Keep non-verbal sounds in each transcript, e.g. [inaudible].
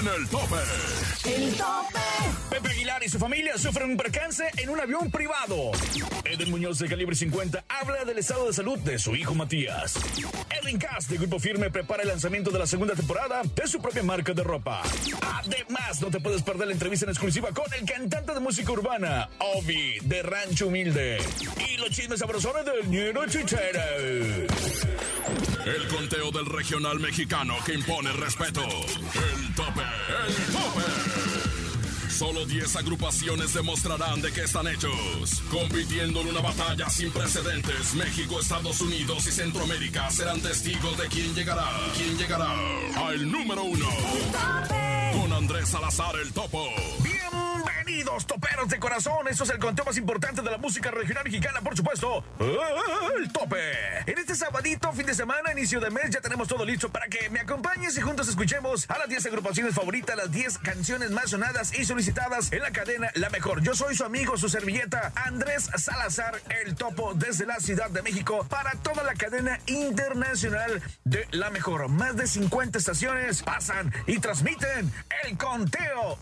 en el tope. El tope. Pepe Aguilar y su familia sufren un percance en un avión privado. Eden Muñoz de Calibre 50 habla del estado de salud de su hijo Matías. Edwin Cass de Grupo Firme prepara el lanzamiento de la segunda temporada de su propia marca de ropa. Además, no te puedes perder la entrevista en exclusiva con el cantante de música urbana, Obi, de Rancho Humilde. Y los chismes sabrosones del Ñero Chichero. El conteo del regional mexicano que impone respeto. El tope, el tope. Solo 10 agrupaciones demostrarán de qué están hechos. Compitiendo en una batalla sin precedentes, México, Estados Unidos y Centroamérica serán testigos de quién llegará. ¿Quién llegará? Al número uno. Con Andrés Salazar el Topo. Bienvenidos, toperos de corazón. Esto es el conteo más importante de la música regional mexicana, por supuesto. El tope. En este sabadito, fin de semana, inicio de mes, ya tenemos todo listo para que me acompañes y juntos escuchemos a las 10 agrupaciones favoritas, las 10 canciones más sonadas y solicitadas en la cadena La Mejor. Yo soy su amigo, su servilleta, Andrés Salazar, el topo, desde la Ciudad de México, para toda la cadena internacional de La Mejor. Más de 50 estaciones pasan y transmiten el conteo.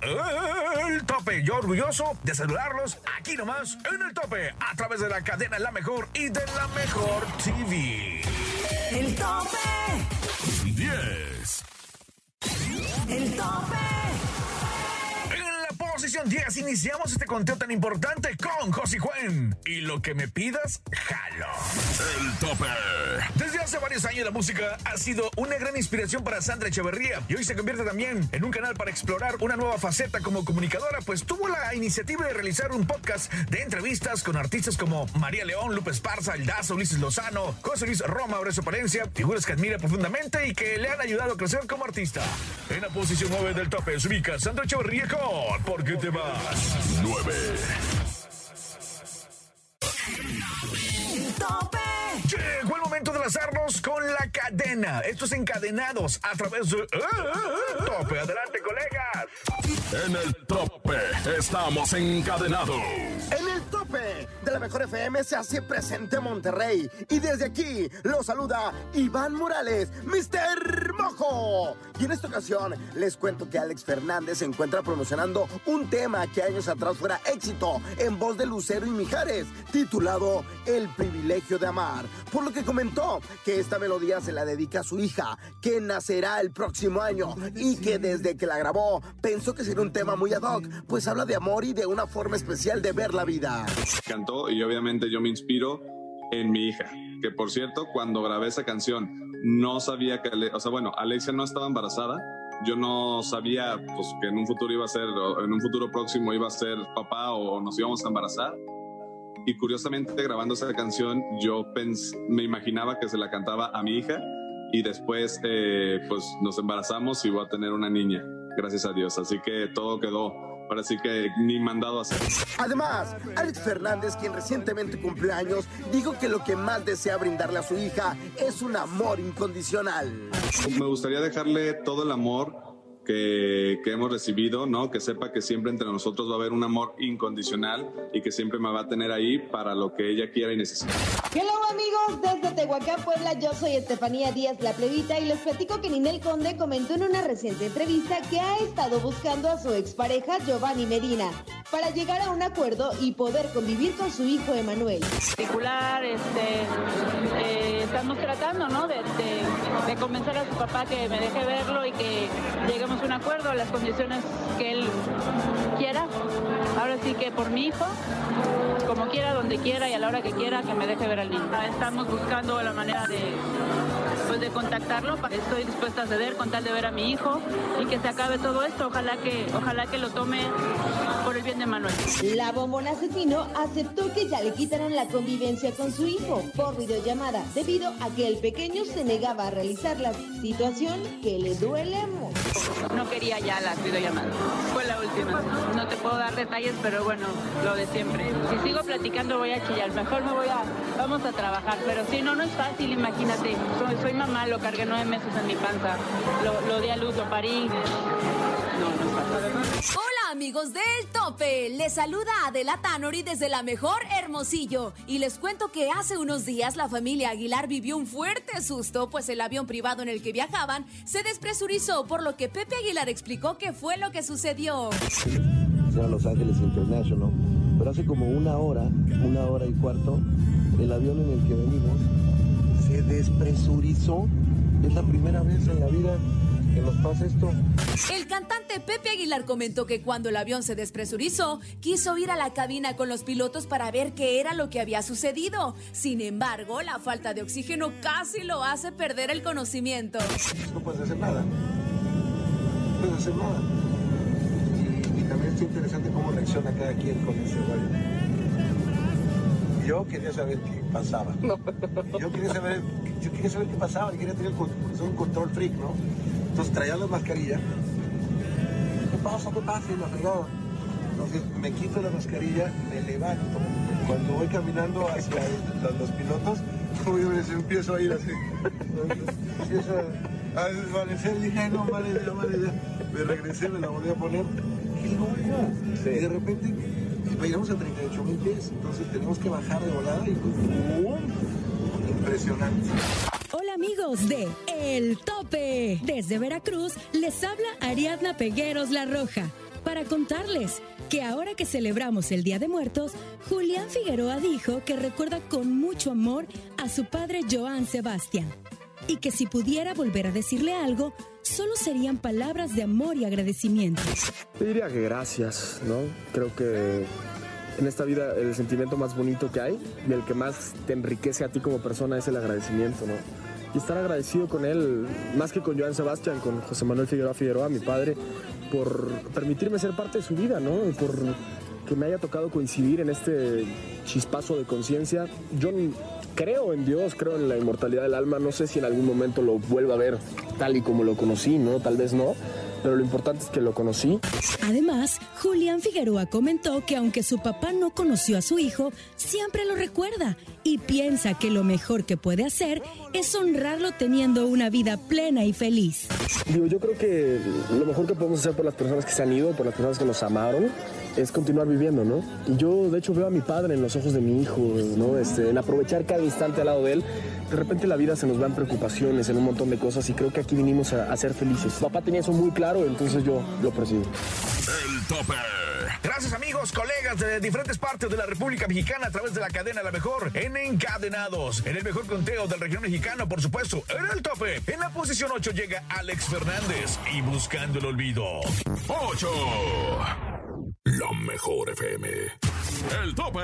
El tope. Yo orgulloso de saludarlos aquí nomás en el tope a través de la cadena La Mejor y de La Mejor TV. El tope. 10. El tope posición 10 iniciamos este conteo tan importante con José Juan. Y lo que me pidas, jalo. El tope. Desde hace varios años la música ha sido una gran inspiración para Sandra Echeverría y hoy se convierte también en un canal para explorar una nueva faceta como comunicadora, pues tuvo la iniciativa de realizar un podcast de entrevistas con artistas como María León, Lupe Esparza, El Dazo, Ulises Lozano, José Luis Roma, Aurelio Palencia, figuras que admira profundamente y que le han ayudado a crecer como artista. En la posición 9 del tope se ubica Sandra Echeverría con Porque 7 más 9. ¡Tope! Llegó el momento de lanzarnos con la cadena. Estos encadenados a través de... ¡Ah! Tope, adelante, colegas. En el tope estamos encadenados. En el tope de la mejor FM se hace presente Monterrey. Y desde aquí lo saluda Iván Morales, Mr. Mojo. Y en esta ocasión les cuento que Alex Fernández se encuentra promocionando un tema que años atrás fuera éxito en voz de Lucero y Mijares, titulado El privilegio de amar. Por lo que comentó que esta melodía se la dedica a su hija, que nacerá el próximo año y que desde que la grabó pensó que sería un tema muy ad hoc, pues habla de amor y de una forma especial de ver la vida. cantó y obviamente yo me inspiro en mi hija. Que por cierto, cuando grabé esa canción, no sabía que, o sea, bueno, Alexia no estaba embarazada. Yo no sabía pues, que en un futuro iba a ser, en un futuro próximo iba a ser papá o nos íbamos a embarazar. Y curiosamente, grabando esa canción, yo pens- me imaginaba que se la cantaba a mi hija y después, eh, pues nos embarazamos y voy a tener una niña, gracias a Dios. Así que todo quedó, ahora sí que ni mandado a hacer. Además, Alex Fernández, quien recientemente cumplió años, dijo que lo que más desea brindarle a su hija es un amor incondicional. Me gustaría dejarle todo el amor que, que hemos recibido, ¿no? Que sepa que siempre entre nosotros va a haber un amor incondicional y que siempre me va a tener ahí para lo que ella quiera y necesite. Hello amigos, desde Tehuacán, Puebla, yo soy Estefanía Díaz La Plebita y les platico que Ninel Conde comentó en una reciente entrevista que ha estado buscando a su expareja Giovanni Medina para llegar a un acuerdo y poder convivir con su hijo Emanuel. particular, este, eh, estamos tratando, ¿no? De, de- de convencer a su papá que me deje verlo y que lleguemos a un acuerdo, las condiciones que él quiera. Ahora sí que por mi hijo, como quiera, donde quiera y a la hora que quiera, que me deje ver al niño. Estamos buscando la manera de, pues, de contactarlo. Estoy dispuesta a ceder con tal de ver a mi hijo y que se acabe todo esto. Ojalá que, ojalá que lo tome el bien de Manuel. La bombona asesino aceptó que ya le quitaron la convivencia con su hijo por videollamada debido a que el pequeño se negaba a realizar la situación que le duele mucho. No quería ya las videollamadas. Fue la última. No te puedo dar detalles, pero bueno, lo de siempre. Si sigo platicando voy a chillar. Mejor me voy a... Vamos a trabajar. Pero si no, no es fácil, imagínate. Soy, soy mamá, lo cargué nueve meses en mi panza. Lo, lo di a luz, lo parí. No, no es fácil. Hola amigos del tope? Les saluda Adela Tanori desde la mejor Hermosillo y les cuento que hace unos días la familia Aguilar vivió un fuerte susto pues el avión privado en el que viajaban se despresurizó por lo que Pepe Aguilar explicó que fue lo que sucedió. a Los Ángeles International, pero hace como una hora, una hora y cuarto, el avión en el que venimos se despresurizó. Es la primera vez en la vida que nos pasa esto. El cantante Pepe Aguilar comentó que cuando el avión se despresurizó, quiso ir a la cabina con los pilotos para ver qué era lo que había sucedido. Sin embargo, la falta de oxígeno casi lo hace perder el conocimiento. No puedes hacer nada. No puedes hacer nada. Y, y también es interesante cómo reacciona cada quien con ese rollo. Yo quería saber qué pasaba. Yo quería saber, yo quería saber qué pasaba. Yo quería tener soy un control freak, ¿no? Entonces traía la mascarilla. ¿Qué pasa? ¿Qué pasa? Y la fregada. Entonces me quito la mascarilla, me levanto. Cuando voy caminando hacia el- los, pilotos, [laughs] obviamente empiezo a ir así. Empiezo a, a desvanecer. Dije, "Ay, no, madre, ya, madre, ya". Me regresé, me la volví a poner. ¡Qué loco! Y de repente llegamos a 38 mil pies. Entonces tenemos que bajar de volada y pues, ¡pum! Impresionante. Amigos de El Tope. Desde Veracruz les habla Ariadna Pegueros La Roja para contarles que ahora que celebramos el Día de Muertos, Julián Figueroa dijo que recuerda con mucho amor a su padre Joan Sebastián y que si pudiera volver a decirle algo, solo serían palabras de amor y agradecimiento. Te diría que gracias, ¿no? Creo que en esta vida el sentimiento más bonito que hay y el que más te enriquece a ti como persona es el agradecimiento, ¿no? Y estar agradecido con él, más que con Joan Sebastián, con José Manuel Figueroa Figueroa, mi padre, por permitirme ser parte de su vida, ¿no? Y por que me haya tocado coincidir en este chispazo de conciencia. Yo creo en Dios, creo en la inmortalidad del alma, no sé si en algún momento lo vuelva a ver tal y como lo conocí, ¿no? Tal vez no, pero lo importante es que lo conocí Además, Julián Figueroa comentó que aunque su papá no conoció a su hijo, siempre lo recuerda y piensa que lo mejor que puede hacer es honrarlo teniendo una vida plena y feliz. Digo, yo creo que lo mejor que podemos hacer por las personas que se han ido, por las personas que nos amaron, es continuar viviendo, ¿no? Y yo, de hecho, veo a mi padre en los ojos de mi hijo, ¿no? Este, en aprovechar cada instante al lado de él. De repente la vida se nos va en preocupaciones, en un montón de cosas, y creo que aquí vinimos a, ser felices. Papá tenía eso muy claro, entonces yo lo percibo. El tope. Gracias amigos, colegas de diferentes partes de la República Mexicana a través de la cadena La Mejor en Encadenados. En el mejor conteo del región mexicano, por supuesto, en el tope. En la posición 8 llega Alex Fernández y Buscando el Olvido. 8. La mejor FM. El tope.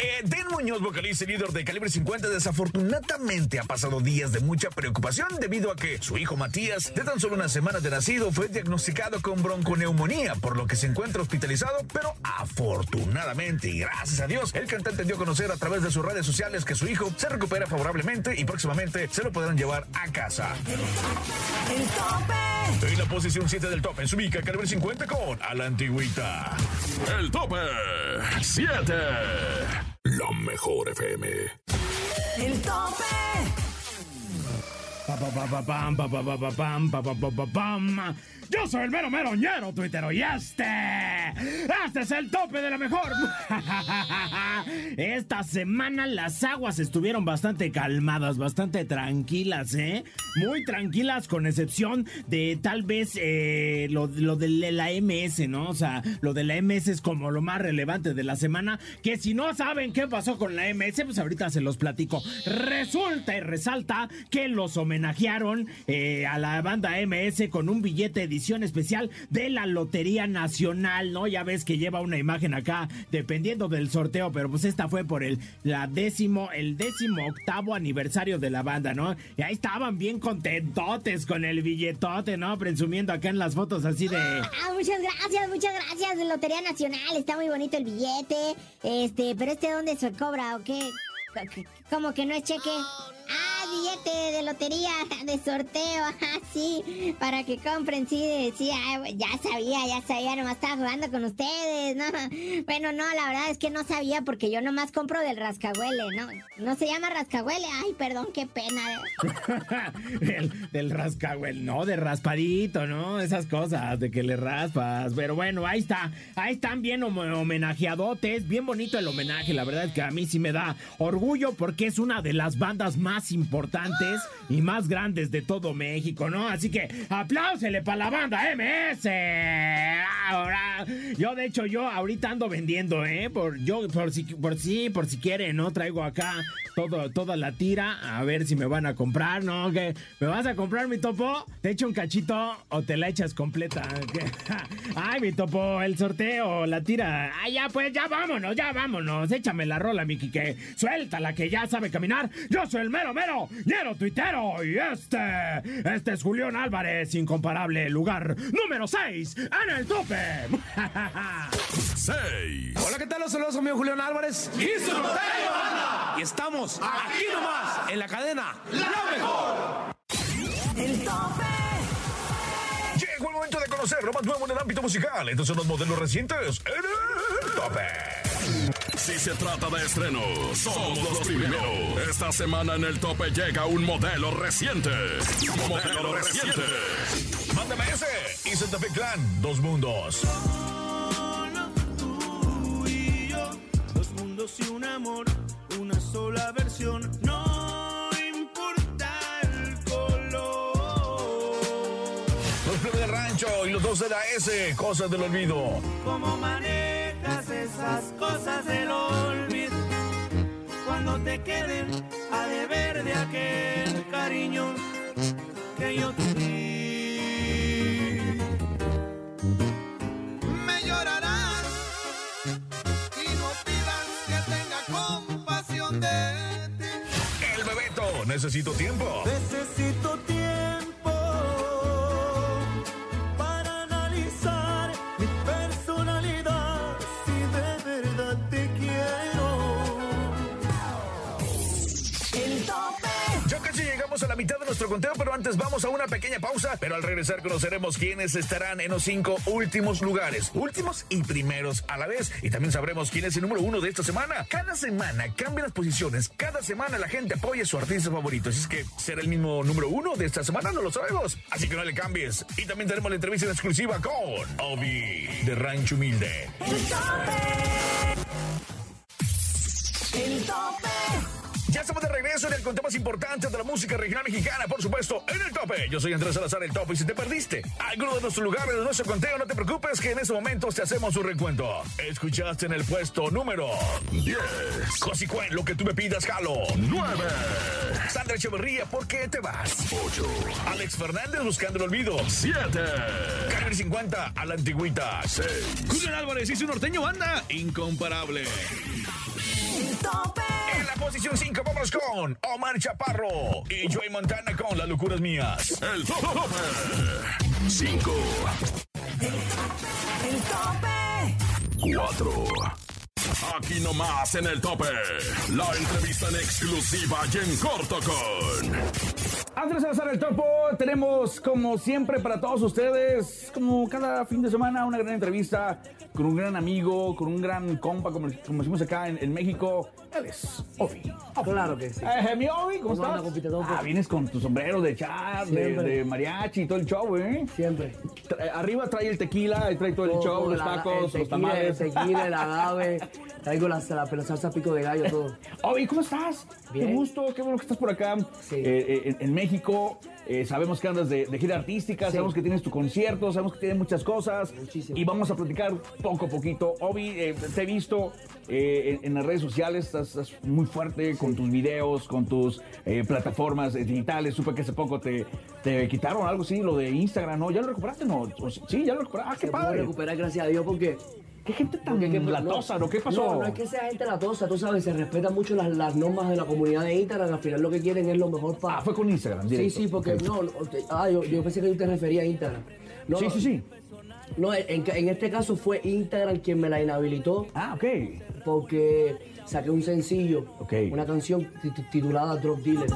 Eh, Den Muñoz, vocalista y líder de Calibre 50, desafortunadamente ha pasado días de mucha preocupación debido a que su hijo Matías, de tan solo una semana de nacido, fue diagnosticado con bronconeumonía, por lo que se encuentra hospitalizado, pero afortunadamente y gracias a Dios, el cantante dio a conocer a través de sus redes sociales que su hijo se recupera favorablemente y próximamente se lo podrán llevar a casa. El tope. En la posición 7 del top, en su ubica Calibre 50 con A la Antigüita. El tope. 7. La mejor FM. El tope. Yo soy el mero meroñero tuitero y este, este es el tope de la mejor. [laughs] Esta semana las aguas estuvieron bastante calmadas, bastante tranquilas, ¿eh? Muy tranquilas con excepción de tal vez eh, lo, lo de la MS, ¿no? O sea, lo de la MS es como lo más relevante de la semana, que si no saben qué pasó con la MS, pues ahorita se los platico. Resulta y resalta que los homenajearon eh, a la banda MS con un billete edición especial de la Lotería Nacional, ¿no? Ya ves que lleva una imagen acá, dependiendo del sorteo, pero pues esta fue por el la décimo, el décimo octavo aniversario de la banda, ¿no? Y ahí estaban bien contentotes con el billetote, ¿no? Presumiendo acá en las fotos así de. Ah, muchas gracias, muchas gracias. Lotería Nacional, está muy bonito el billete. Este, pero este dónde se cobra o qué? ¿Cómo que no es cheque? Ah, billete de lotería, [laughs] de sorteo, [laughs] así, para que compren, sí, sí, ya sabía, ya sabía, nomás estaba jugando con ustedes, ¿no? [laughs] Bueno, no, la verdad es que no sabía porque yo nomás compro del rascahuele, ¿no? No se llama rascahuele, ay, perdón, qué pena. el, del rascahuele, no, de raspadito, ¿no? Esas cosas, de que le raspas, pero bueno, ahí está, ahí están bien homenajeadotes, bien bonito el homenaje, la verdad es que a mí sí me da orgullo porque es una de las bandas más importantes y más grandes de todo México, ¿no? Así que apláusele para la banda MS. Ahora, yo de hecho yo ahorita ando vendiendo, ¿eh? Por yo por si por si por si quieren, ¿no? Traigo acá todo toda la tira a ver si me van a comprar, ¿no? ¿Me vas a comprar mi topo? ¿Te echo un cachito o te la echas completa? [laughs] Ay, mi topo, el sorteo, la tira. Ay, ya pues, ya vámonos, ya vámonos. Échame la rola, mi Quique. Suéltala que ya sabe caminar. Yo soy el mero mero, ñero tuitero y este, este es Julián Álvarez, incomparable lugar número 6 en el tope. 6. Hola, ¿qué tal? Los saludos, amigo Julián Álvarez. Y su banda. Y estamos aquí nomás, en la cadena La Mejor. El tope. Llegó el momento de conocer lo más nuevo en el ámbito musical. Estos son los modelos recientes en el tope. Si se trata de estrenos, somos los primeros. Esta semana en el tope llega un modelo reciente. Modelo reciente. Mándame ese. Y Santa Fe Clan, dos mundos. tú y yo, dos mundos y un amor, una sola versión. No importa el color. Los plebes de rancho y los dos de la S, cosas del olvido. ¿Cómo esas cosas del olvido? Cuando te queden a deber de aquel cariño que yo te di. Me llorarás y no pidas que tenga compasión de ti. El Bebeto, necesito tiempo. Necesito tiempo conteo, pero antes vamos a una pequeña pausa. Pero al regresar conoceremos quiénes estarán en los cinco últimos lugares, últimos y primeros a la vez. Y también sabremos quién es el número uno de esta semana. Cada semana cambian las posiciones, cada semana la gente apoya a su artista favorito. Así es que será el mismo número uno de esta semana, no lo sabemos. Así que no le cambies. Y también tenemos la entrevista en exclusiva con Obi de Rancho Humilde. Tope. Ya estamos de regreso en el conteo más importante de la música regional mexicana, por supuesto, en el tope. Yo soy Andrés Salazar, el tope, y si te perdiste alguno de nuestros lugares de nuestro conteo, no te preocupes que en estos momentos te hacemos un recuento. Escuchaste en el puesto número 10. Cosicuen, lo que tú me pidas, jalo. 9. Sandra Echeverría, ¿por qué te vas? 8. Alex Fernández, buscando el olvido. 7. Calibre 50, a la antigüita. 6. Julián Álvarez y su norteño banda, incomparable. El tope. Posición 5 vamos con Omar Chaparro y Joey Montana con Las Locuras Mías. El tope. 5. El tope. 4. Aquí nomás en el tope. La entrevista en exclusiva y en corto con. Andrés Salazar el Topo, tenemos como siempre para todos ustedes, como cada fin de semana, una gran entrevista con un gran amigo, con un gran compa, como, como decimos acá en, en México. Él es Ovi. Claro que sí. Eh, mi Ovi, ¿cómo, ¿Cómo anda, estás? ah, vienes con tu sombrero de chat, de, de mariachi y todo el show, ¿eh? Siempre. Tra- arriba trae el tequila, y trae todo el show, los la- tacos, el los tamales. El tequila, el agave, [laughs] traigo la, la, la salsa pico de gallo, todo. [laughs] Ovi, ¿cómo estás? Bien. Qué gusto, qué bueno que estás por acá Sí. eh, eh, en, en México. Eh, sabemos que andas de, de gira artística, Sí. sabemos que tienes tu concierto, sabemos que tienes muchas cosas. Muchísimo. Y vamos a platicar poco a poquito. Obi, eh, te he visto en, en las redes sociales, estás, estás muy fuerte con tus videos, con tus plataformas digitales. Supe que hace poco te, te quitaron algo así, lo de Instagram, ¿no? ¿Ya lo recuperaste, no? Sí, sí, ya lo recuperaste. Ah, qué Se padre. recuperar, gracias a Dios, porque... ¿Qué gente tan porque- que- latosa, no? ¿Qué pasó? No, no es que sea gente latosa, tú sabes, se respetan mucho las, las normas de la comunidad de Instagram, al final lo que quieren es lo mejor para... Ah, fue con Instagram, Sí, directo. sí, porque Ok. no, no, ah, yo, yo pensé que tú te referías a Instagram. No, Sí, sí, sí. No, en, en este caso fue Instagram quien me la inhabilitó. Ah, ok. Porque saqué un sencillo, Ok. una canción tit- titulada Drop Dealer.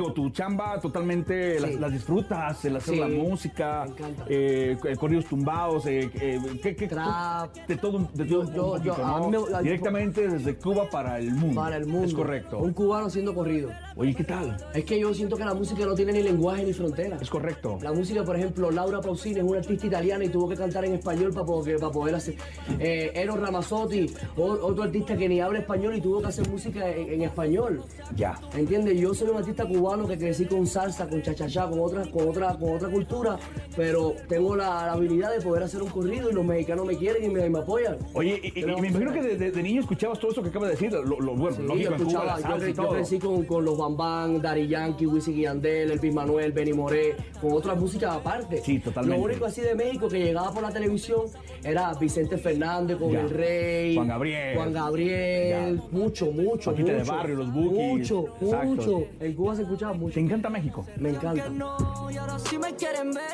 Digo, tu chamba totalmente las, las disfrutas, el hacer la música, eh, eh, corridos tumbados, eh, eh, ¿qué- qué- de todo, un- de todo un yo- poquito, a ¿no? mí me- Directamente desde Cuba para el mundo. Para el mundo. Es correcto. Un cubano haciendo corrido. Oye, ¿qué tal? Es que yo siento que la música no tiene ni lenguaje ni frontera. Es correcto. La música, por ejemplo, Laura Pausini es una artista italiana y tuvo que cantar en español para poder, para poder hacer. Eh, Eros Ramazzotti, otro artista que ni habla español y tuvo que hacer música en, en español. Ya. ¿Entiendes? Yo soy un artista cubano que crecí con salsa, con chachachá, con otra, con otra, con otra cultura, pero tengo la, la habilidad de poder hacer un corrido y los mexicanos me quieren y me, me apoyan. Oye, y, y- y me imagino que de, de- de niño escuchabas todo eso que acabas de decir, lo, lo bueno, Sí, lógico, yo Cuba, escuchaba, yo, y crecí con, con los Bambán, Dari Yankee, Wisin y Yandel, Elvis Manuel, Benny Moré, con otras músicas aparte. Sí, totalmente. Lo único así de México que llegaba por la televisión era Vicente Fernández con Ya. El Rey, Juan Gabriel. Juan Gabriel, mucho, mucho, Paquita de mucho. Barrio, los Bukis. Mucho, Exacto. mucho. En Cuba se escuchaba mucho. ¿Te encanta México? Me encanta.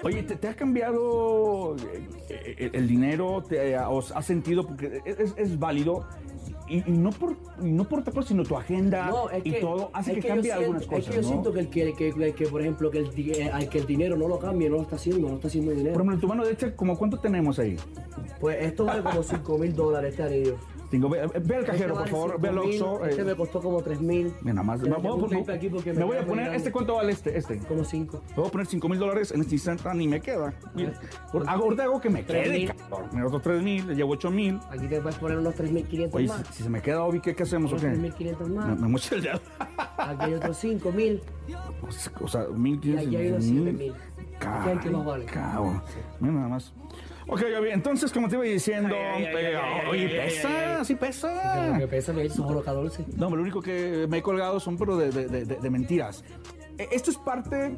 Oye, ¿te, te ha cambiado eh, eh, el dinero? ¿Te ha- os has sentido? Porque es, es válido. Y, y no por y no por otra cosa, sino tu agenda No, es y que, todo hace es que, que cambie siento- algunas cosas. Es que yo ¿no? siento que el que, que, que- que, por ejemplo, que el, eh, que el dinero no lo cambie, no lo está haciendo, no está haciendo dinero. Por ejemplo, en tu mano derecha, ¿como cuánto tenemos ahí? Pues esto vale como 5 mil dólares este anillo. Cinco, ve, ve al cajero, por favor, ve al 5.000, Oxxo. Este eh, me costó como 3 mil. Mira, más. Me, tengo voy a poner- me voy a poner. ¿este cuánto vale este? Este. Como 5. Me voy a poner 5 mil dólares en este instante, ni me queda. Mira, hago, ahorita hago que me Tres quede, mil. cabrón. Me otros 3 mil, le llevo 8 mil. Aquí te puedes poner unos 3.500 Oye, más. si, si se me queda Obi, ¿qué, qué hacemos? o Unos qué? 3.500 Me, más. me mocha el dedo. Aquí hay otros 5.000. O sea, mil, Y aquí hay unos 7.000. Ca- ¿Qué hay que más vale? cabrón. Mira nada más. Ok, entonces, como te iba diciendo, eh, oye, pesa, sí pesa. Lo que pesa me hizo Joroca Dulce. No, lo único que me he colgado son pero de, de- de- de mentiras. Eh, Esto es parte,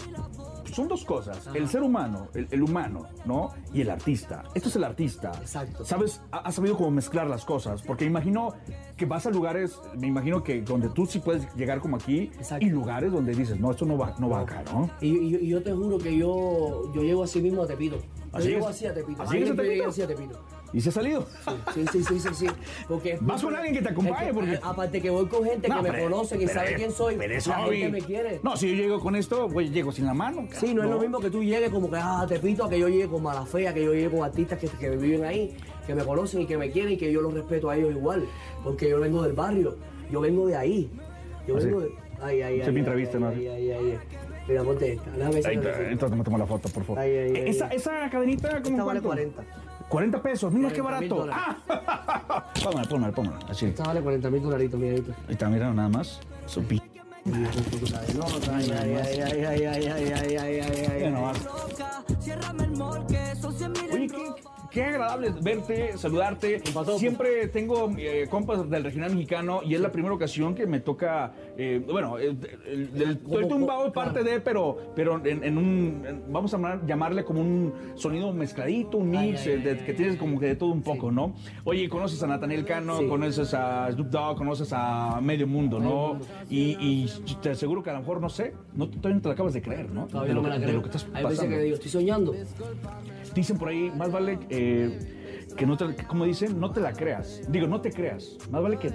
son dos cosas, el ser humano, el, el humano, ¿no? Y el artista. Esto es el artista. Exacto. ¿Sabes? Ha, ha sabido cómo mezclar las cosas, porque imagino que vas a lugares, me imagino que donde tú sí puedes llegar como aquí, y lugares donde dices, no, esto no va, no va acá, ¿no? Y, y- y yo te juro que yo, yo llego así mismo a Tepito. ¿Así así a Tepito. ¿Así a Tepito? así a Tepito. ¿Y se ha salido? Sí, sí, sí, sí, sí. Porque [laughs] Vas con alguien que te acompañe, que, porque- aparte que voy con gente que me y pero- sabe quién soy, la gente me quiere. No, si yo llego con esto, pues llego sin la mano. Sí, no, es lo mismo que tú llegues como que, ah, te pito, a que yo llegue con mala fea, que yo llegue con artistas que, que viven ahí, que me conocen y que me quieren y que yo los respeto a ellos igual, porque yo vengo del barrio, yo vengo de ahí. Yo Ah, vengo de... Ay, ay, ay. mi ay, entrevista, ¿no? Ay, ay, ay, ay. Mira, ponte esta. Ahí está, resulta. entonces me tomo la foto, por favor. Esa, esa cadenita, ¿cómo Esta vale cuánto? 40. 40 pesos, mira qué 40 mil barato. Ah, póngala, póngala, póngala. Así. Esta vale 40 mil dolaritos, miradito. Ahí está, mira nada más. Su pi- ay, ay, ay, ay, ay, ay, ay, ay, ay, ay, ay, Mira qué, agradable verte, saludarte. Siempre tengo eh, compas del regional mexicano y es la primera ocasión que me toca, eh, bueno, el, el- el- estoy tumbado parte de, pero, pero en, en un, en- vamos a llamar- llamarle como un sonido mezcladito, un mix, eh, de- que tienes como que de todo un poco, ¿no? Oye, conoces a Nathaniel Cano, Sí. conoces a Snoop Dogg, conoces a Medio Mundo, ¿no? Y, y te aseguro que a lo mejor, no sé, no, todavía no te la acabas de creer, ¿no? Todavía de no lo, me la que- de creo. lo que estás Hay veces pasando. que digo, estoy soñando. Dicen por ahí, más vale eh, que no te, como dicen, no te la creas. Digo, no te creas. Más vale que,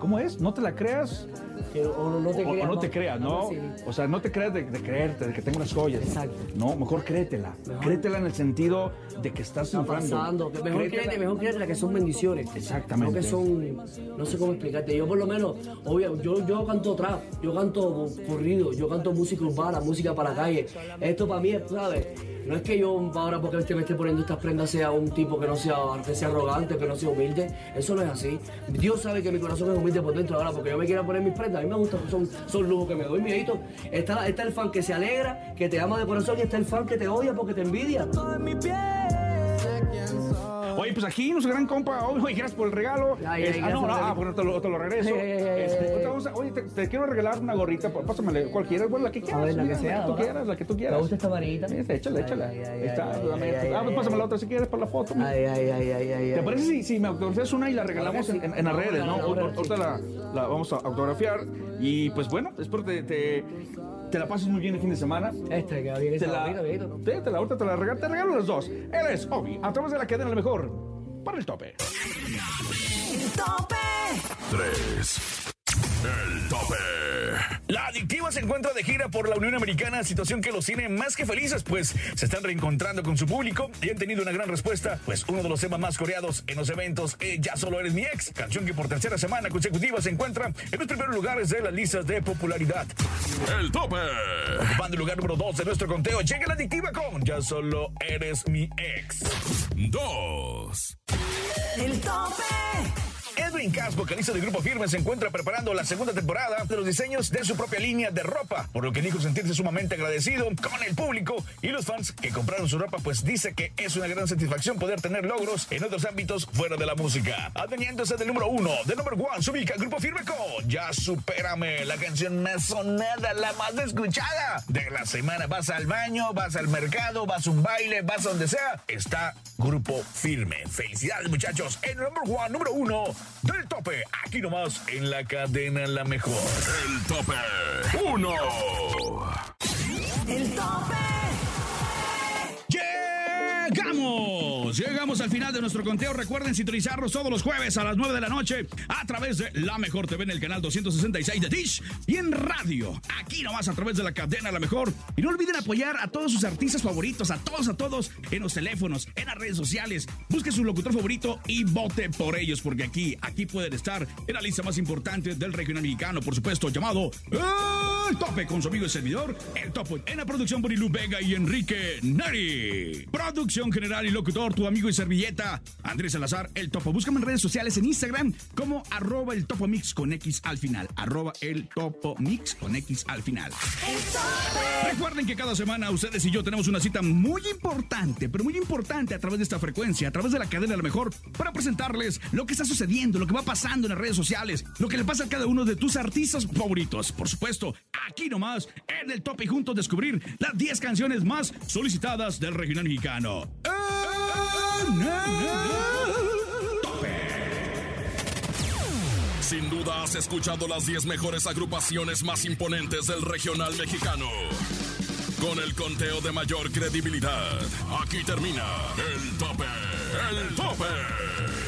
¿cómo es? No te la creas. Que- o no te o, o creas, no te creas, ¿no? O sea, no te creas de, de creerte, de que tengo unas joyas. Exacto. No, mejor créetela. Créetela en el sentido de que estás Está pasando. Mejor Créetela. créete, mejor créete que son bendiciones. Exactamente. No que son, no sé cómo explicarte. Yo por lo menos, obvio, yo, yo canto trap, yo canto corrido, yo canto música urbana, música para la calle. Esto para mí, es, ¿sabes? No es que yo ahora porque este me esté poniendo estas prendas sea un tipo que no sea, que sea arrogante, que no sea humilde. Eso no es así. Dios sabe que mi corazón es humilde por dentro ahora porque yo me quiero poner mis prendas. A mí me gusta, son, son lujos que me doy, mijito. Está, está el fan que se alegra, que te ama de corazón y está el fan que te odia porque te envidia. Oye, pues aquí nuestro gran compa, oye, gracias por el regalo. Ay, Es- ay, ah, no, no, ah, bueno, te lo, te lo regreso. Ay, Este, vamos a- oye, te, te quiero regalar una gorrita, pá- pásamele cualquiera, bueno, la que quieras. Ver, la que mira, sea, La que tú quieras, la que tú quieras. Me gusta esta échale, échale. Ay, ay, Ahí está, Ah, pues pásame la otra si quieres para la foto. Ay, ay, ay, ay. ¿Te parece si, si me autografías una y la regalamos en, en- en las redes, no? Ahorita la, la vamos a autografiar. Y pues bueno, espero te, te, te la pases muy bien el fin de semana. Este, que bien Te la, mijito. te, te la, ahorita te la regalo, te regalo las dos. Él es Obi, a través de la cadena la mejor. Para el tope. El tope. 3. El tope. La adictiva se encuentra de gira por la Unión Americana, situación que los tiene más que felices, pues se están reencontrando con su público y han tenido una gran respuesta, pues uno de los temas más coreados en los eventos es Ya solo eres mi ex, canción que por tercera semana consecutiva se encuentra en los primeros lugares de las listas de popularidad. El tope. Ocupando el lugar número 2 de nuestro conteo, llega la adictiva con Ya solo eres mi ex. 2. El tope. Edwin Cass, vocalista del grupo Firme, se encuentra preparando la segunda temporada de los diseños de su propia línea de ropa, por lo que dijo sentirse sumamente agradecido con el público y los fans que compraron su ropa, pues dice que es una gran satisfacción poder tener logros en otros ámbitos fuera de la música. Adveniéndose del número uno, del número one, se ubica grupo Firme con Ya Supérame, la canción más sonada, la más escuchada de la semana. Vas al baño, vas al mercado, vas a un baile, vas a donde sea, está Grupo Firme. Felicidades muchachos, el número one, número uno del tope, aquí nomás en la cadena La Mejor. El tope 1. El tope. Llegamos, llegamos al final de nuestro conteo. Recuerden sintonizarnos todos los jueves a las 9 de la noche a través de La Mejor TV en el canal 266 de Dish y en radio, aquí nomás a través de la cadena La Mejor. Y no olviden apoyar a todos sus artistas favoritos, a todos, a todos, en los teléfonos, en las redes sociales. Busque su locutor favorito y vote por ellos, porque aquí, aquí pueden estar en la lista más importante del regional mexicano, por supuesto, llamado El Tope con su amigo y servidor, El Topo. En la producción Borilu Vega y Enrique Neri. Producción general y locutor, tu amigo y servilleta, Andrés Salazar, El Topo. Búscame en redes sociales en Instagram como arroba el Topo Mix con X al final. Arroba el Topo Mix con X al final. Recuerden que cada semana ustedes y yo tenemos una cita muy importante, pero muy importante a través de esta frecuencia, a través de la cadena a lo mejor, para presentarles lo que está sucediendo, lo que va pasando en las redes sociales, lo que le pasa a cada uno de tus artistas favoritos. Por supuesto, aquí nomás, en el top y juntos descubrir las 10 canciones más solicitadas del regional mexicano. Sin duda has escuchado las 10 mejores agrupaciones más imponentes del regional mexicano. Con el conteo de mayor credibilidad, aquí termina el tope, el tope.